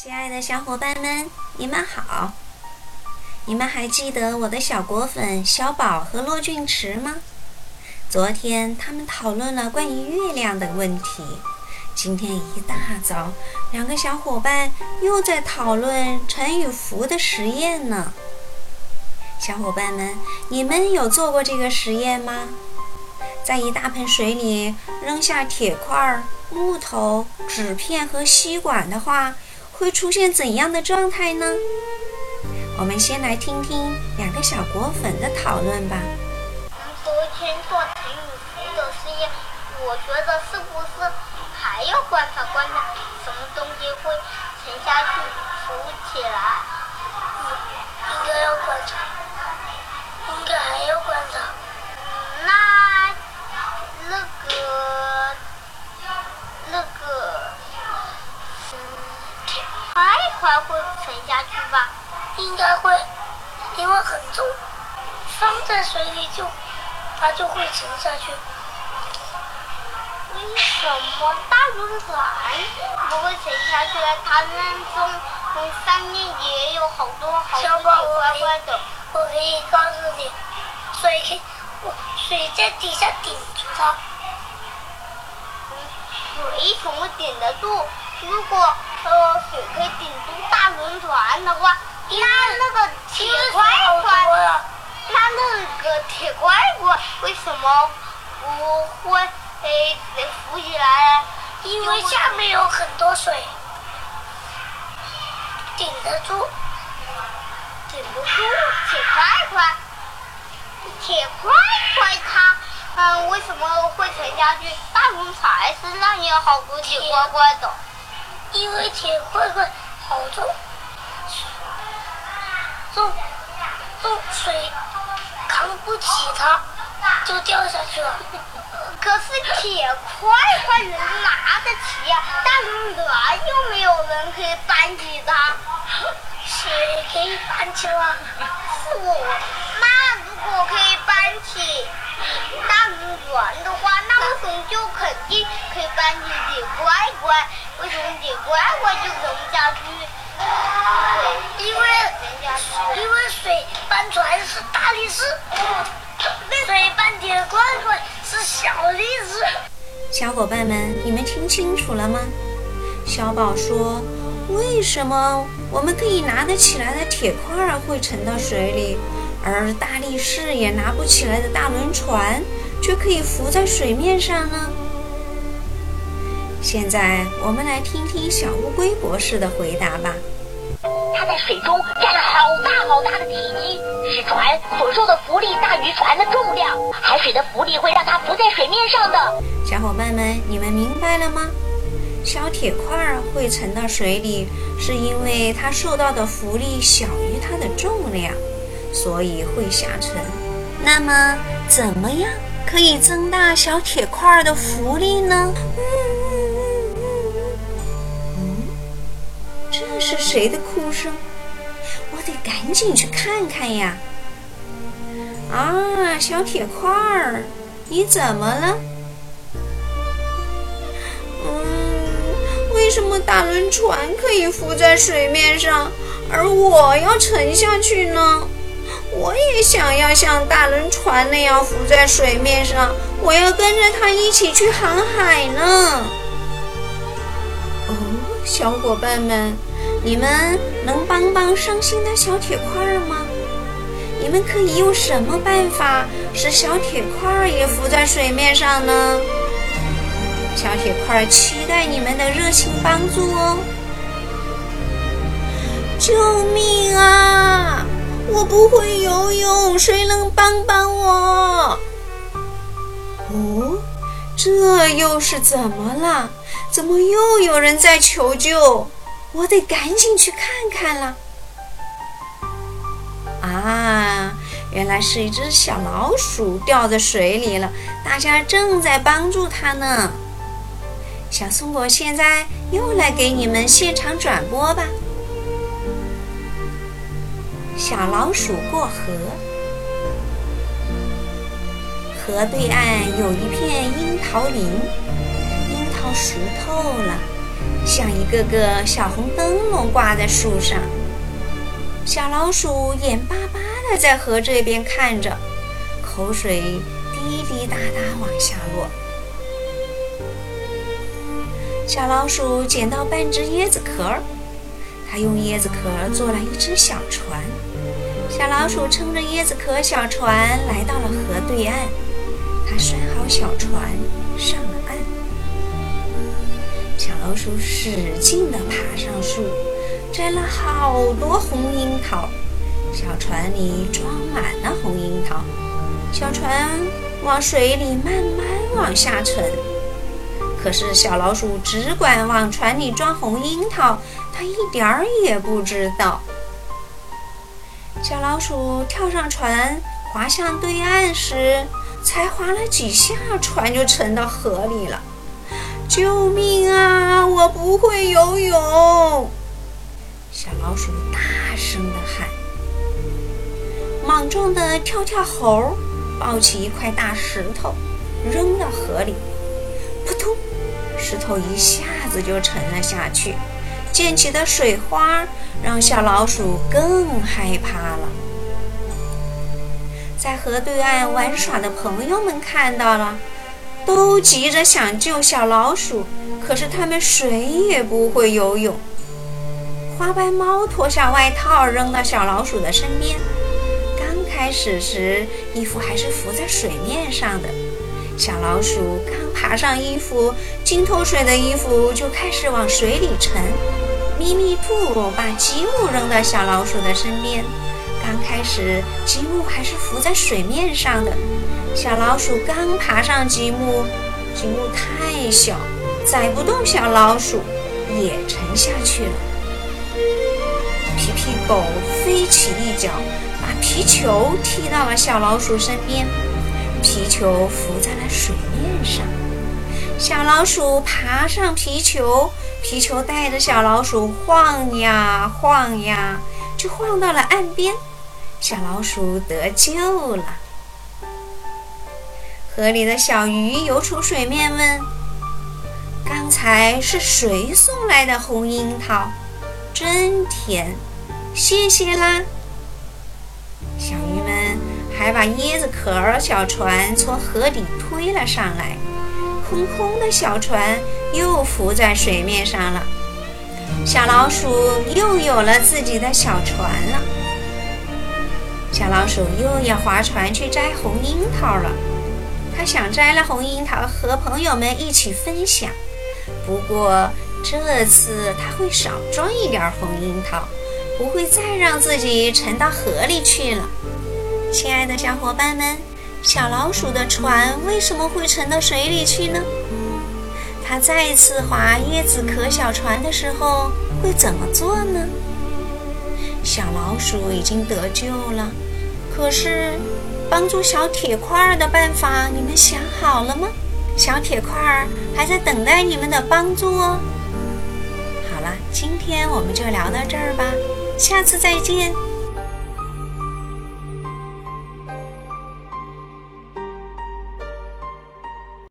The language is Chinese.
亲爱的小伙伴们，你们好！你们还记得我的小果粉小宝和骆俊池吗？昨天他们讨论了关于月亮的问题，今天一大早，两个小伙伴又在讨论沉与浮的实验呢。小伙伴们，你们有做过这个实验吗？在一大盆水里扔下铁块、木头、纸片和吸管的话，会出现怎样的状态呢？我们先来听听两个小果粉的讨论吧。昨天做陈与福的实验，我觉得是不是还要观察观察什么东西会沉下去、浮起来？应该要观察，会，因为很重，放在水里就它就会沉下去。为什么大轮船不会沉下去呢？它那种嗯上面也有好多好多小宝块块的。我可以告诉你，水可以，我水在底下顶住它。水怎么顶得住？如果呃水可以顶住大轮船的话，那那个铁块块，那那个铁块块为什么不会诶浮起来呢？因为下面有很多水，顶得住，顶不住铁块块。铁块块它嗯为什么会沉下去？大龙才身上也有好多铁块块的。因为铁块块起它，就掉下去了。可是铁块块能拿得起呀，大轮船又没有人可以搬起它。谁可以搬起来？是我。那如果可以搬起大轮船的话，那为什么就肯定可以搬起铁块块？为什么铁块块就沉不下去？因为因为水搬船是大力士，小力士。小伙伴们，你们听清楚了吗？小宝说：“为什么我们可以拿得起来的铁块会沉到水里，而大力士也拿不起来的大轮船却可以浮在水面上呢？”现在我们来听听小乌龟博士的回答吧。它在水中占了好大好大的体积，使船所受的浮力大于船的重量。海水的浮力会让它浮在水面上的。小伙伴们，你们明白了吗？小铁块会沉到水里，是因为它受到的浮力小于它的重量，所以会下沉。那么，怎么样可以增大小铁块的浮力呢？嗯这是谁的哭声？赶紧去看看呀！啊，小铁块儿，你怎么了？嗯，为什么大轮船可以浮在水面上，而我要沉下去呢？我也想要像大轮船那样浮在水面上，我要跟着它一起去航海呢。小伙伴们。你们能帮帮伤心的小铁块吗？你们可以用什么办法使小铁块也浮在水面上呢？小铁块期待你们的热情帮助哦！救命啊！我不会游泳，谁能帮帮我？哦，这又是怎么了？怎么又有人在求救？我得赶紧去看看了。啊，原来是一只小老鼠掉在水里了，大家正在帮助它呢。小松果现在又来给你们现场转播吧。小老鼠过河，河对岸有一片樱桃林，樱桃熟透了。像一个个小红灯笼挂在树上。小老鼠眼巴巴地在河这边看着，口水滴滴答答往下落。小老鼠捡到半只椰子壳，它用椰子壳做了一只小船。小老鼠撑着椰子壳小船来到了河对岸，它拴好小船上了岸。小老鼠使劲地爬上树，摘了好多红樱桃。小船里装满了红樱桃，小船往水里慢慢往下沉。可是小老鼠只管往船里装红樱桃，它一点儿也不知道。小老鼠跳上船，划向对岸时，才划了几下，船就沉到河里了。救命啊！我不会游泳！小老鼠大声地喊。莽撞的跳跳猴抱起一块大石头，扔到河里，扑通，石头一下子就沉了下去。溅起的水花让小老鼠更害怕了。在河对岸玩耍的朋友们看到了，都急着想救小老鼠，可是他们谁也不会游泳。花斑猫脱下外套扔到小老鼠的身边，刚开始时衣服还是浮在水面上的。小老鼠刚爬上衣服，浸透水的衣服就开始往水里沉。咪咪兔把积木扔到小老鼠的身边，刚开始积木还是浮在水面上的。小老鼠刚爬上积木，积木太小，载不动小老鼠，也沉下去了。皮皮狗飞起一脚，把皮球踢到了小老鼠身边。皮球浮在了水面上，小老鼠爬上皮球，皮球带着小老鼠晃呀晃呀，就晃到了岸边。小老鼠得救了。河里的小鱼游出水面，问：“刚才是谁送来的红樱桃？真甜，谢谢啦。”小鱼们。还把椰子壳小船从河底推了上来，空空的小船又浮在水面上了。小老鼠又有了自己的小船了。小老鼠又要划船去摘红樱桃了。它想摘了红樱桃和朋友们一起分享，不过这次它会少装一点红樱桃，不会再让自己沉到河里去了。亲爱的小伙伴们，小老鼠的船为什么会沉到水里去呢？它再次划椰子壳小船的时候会怎么做呢？小老鼠已经得救了，可是帮助小铁块儿的办法你们想好了吗？小铁块儿还在等待你们的帮助哦。好了，今天我们就聊到这儿吧，下次再见。